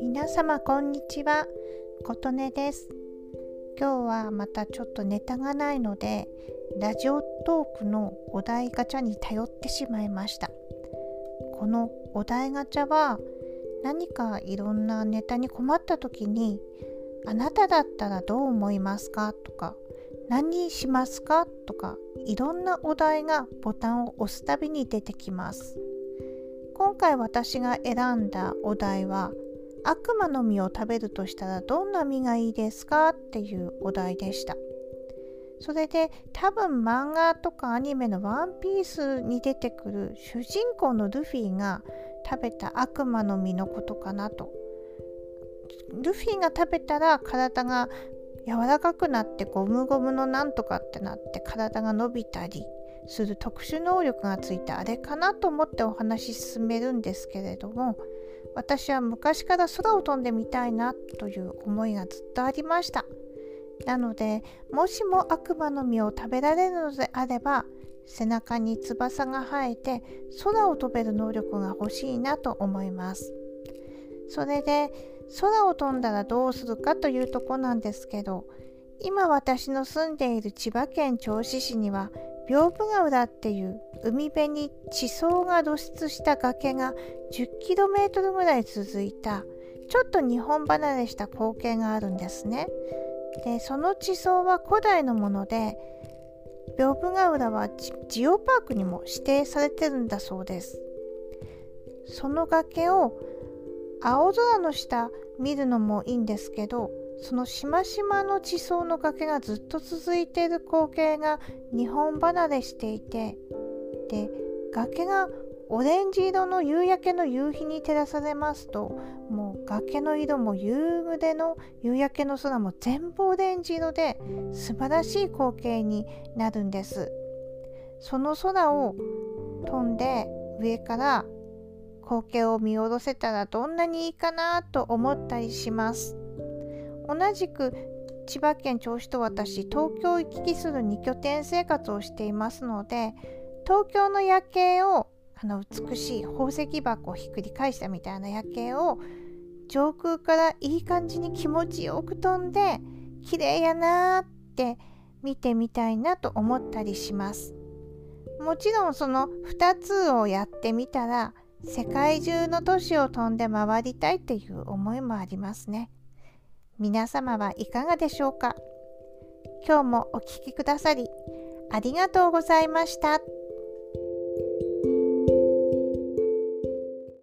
皆様こんにちは。琴音です。今日はまたちょっとネタがないのでラジオトークのお題ガチャに頼ってしまいました。このお題ガチャは何かいろんなネタに困った時にあなただったらどう思いますか？とか何にしますか？とかいろんなお題がボタンを押すたびに出てきます今回私が選んだお題は悪魔の実を食べるとしたらどんな実がいいですか？っていうお題でした。それで多分漫画とかアニメのワンピースに出てくる主人公のルフィが食べた悪魔の実のことかなと。ルフィが食べたら体が柔らかくなってゴムゴムのなんとかってなって体が伸びたりする特殊能力がついたあれかなと思ってお話し進めるんですけれども私は昔から空を飛んでみたいなという思いがずっとありました。なのでもしも悪魔の実を食べられるのであれば背中に翼が生えて空を飛べる能力が欲しいなと思います。それで空を飛んだらどうするかというとこなんですけど今私の住んでいる千葉県銚子市には屏風ヶ浦っていう海辺に地層が露出した崖が 10km ぐらい続いたちょっと日本離れした光景があるんですね。でその地層は古代のもので屏風ヶ浦はジオパークにも指定されてるんだそうです。その崖を青空の下見るのもいいんですけどそのしましまの地層の崖がずっと続いている光景が日本離れしていてで崖がオレンジ色の夕焼けの夕日に照らされますともう崖の色も夕暮れの夕焼けの空も全部オレンジ色で素晴らしい光景になるんです。その空を飛んで上から光景を見下ろせたらどんなにいいかなと思ったりします。同じく千葉県銚子と私東京行き来する2拠点生活をしていますので東京の夜景をあの美しい宝石箱をひっくり返したみたいな夜景を上空からいい感じに気持ちよく飛んで綺麗やなーって見てみたいなと思ったりします。もちろんその2つをやってみたら世界中の都市を飛んで回りたいという思いもありますね。皆様はいかがでしょうか？今日もお聴きくださりありがとうございました。